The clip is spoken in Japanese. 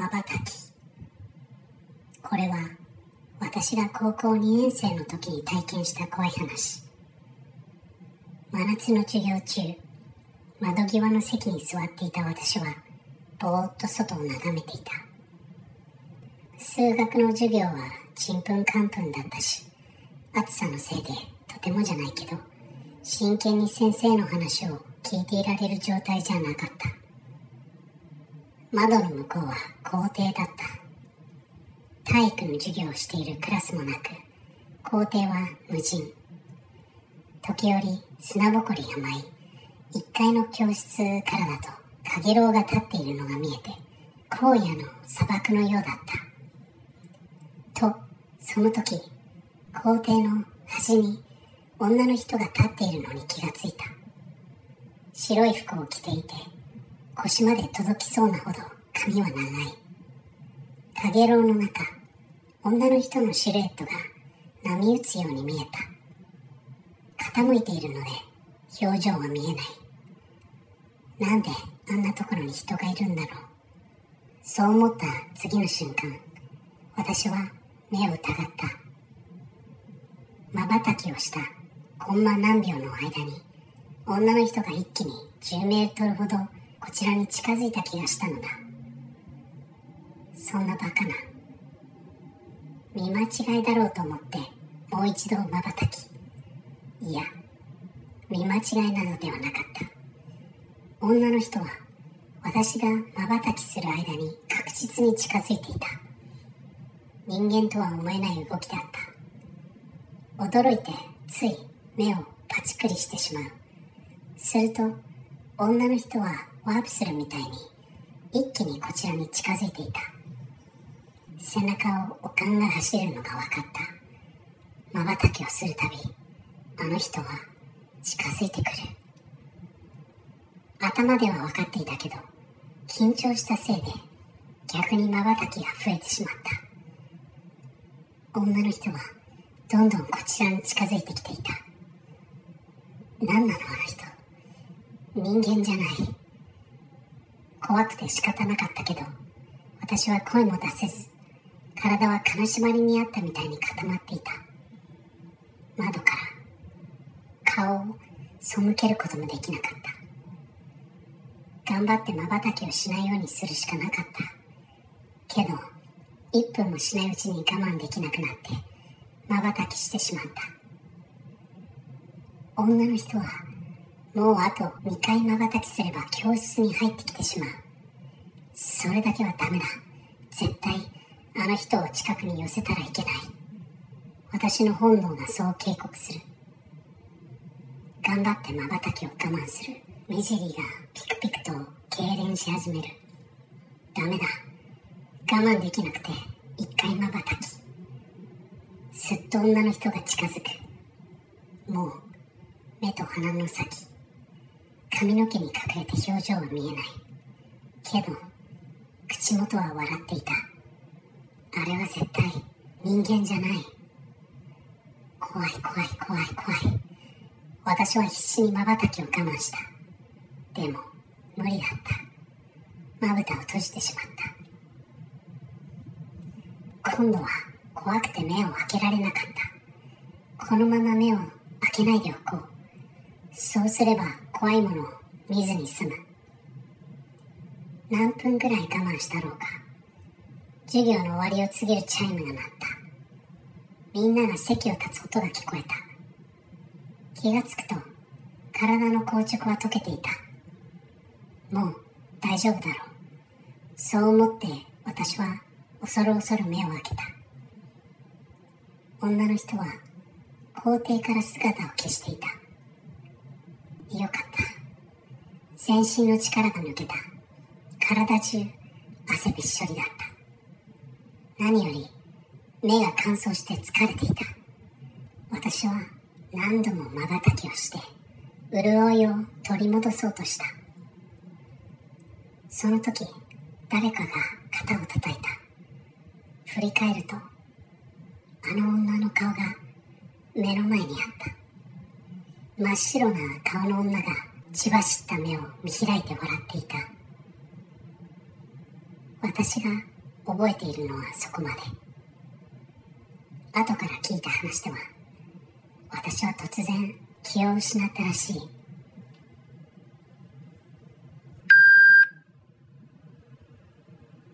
まばたき。これは私が高校2年生の時に体験した怖い話。真夏の授業中窓際の席に座っていた私はぼーっと外を眺めていた。数学の授業はちんぷんかんぷんだったし暑さのせいでとてもじゃないけど真剣に先生の話を聞いていられる状態じゃなかった。窓の向こうは校庭だった。体育の授業をしているクラスもなく校庭は無人。時折砂ぼこりが舞い1階の教室からだとかげろうが立っているのが見えて荒野の砂漠のようだった。とその時校庭の端に女の人が立っているのに気がついた。白い服を着ていて腰まで届きそうなほど髪は長い。かげろうの中、女の人のシルエットが波打つように見えた。傾いているので表情は見えない。なんであんなところに人がいるんだろう。そう思った次の瞬間、私は目を疑った。瞬きをしたコンマ何秒の間に女の人が一気に10メートルほどこちらに近づいた気がしたのだ。そんなバカな見間違いだろうと思ってもう一度まばたき。いや見間違いなのではなかった。女の人は私がまばたきする間に確実に近づいていた。人間とは思えない動きだった。驚いてつい目をパチクリしてしまう。すると女の人はワープするみたいに一気にこちらに近づいていた。背中をおかんが走るのが分かった。まばたきをするたびあの人は近づいてくる。頭では分かっていたけど緊張したせいで逆にまばたきが増えてしまった。女の人はどんどんこちらに近づいてきていた。何なのあの人。人間じゃない。怖くて仕方なかったけど私は声も出せず体は金縛りにあったみたいに固まっていた。窓から顔を背けることもできなかった。頑張ってまばたきをしないようにするしかなかった。けど1分もしないうちに我慢できなくなってまばたきしてしまった。女の人はもうあと2回まばたきすれば教室に入ってきてしまう。それだけはダメだ。絶対あの人を近くに寄せたらいけない。私の本能がそう警告する。頑張ってまばたきを我慢する。目尻がピクピクと痙攣し始める。ダメだ。我慢できなくて一回まばたき。すっと女の人が近づく。もう目と鼻の先。髪の毛に隠れて表情は見えない。けど口元は笑っていた。あれは絶対人間じゃない。怖い怖い怖い怖い。私は必死にまばたきを我慢した。でも無理だった。まぶたを閉じてしまった。今度は怖くて目を開けられなかった。このまま目を開けないでおこう。そうすれば怖いものを見ずに済む。何分くらい我慢したろうか。授業の終わりを告げるチャイムが鳴った。みんなが席を立つ音が聞こえた。気がつくと体の硬直は溶けていた。もう大丈夫だろう。そう思って私は恐る恐る目を開けた。女の人は校庭から姿を消していた。よかった。全身の力が抜けた。体中汗びっしょりだった。何より目が乾燥して疲れていた。私は何度もまばたきをして潤いを取り戻そうとした。その時誰かが肩を叩いた。振り返るとあの女の顔が目の前にあった。真っ白な顔の女が血走った目を見開いて笑っていた。私が覚えているのはそこまで。後から聞いた話では私は突然気を失ったらしい。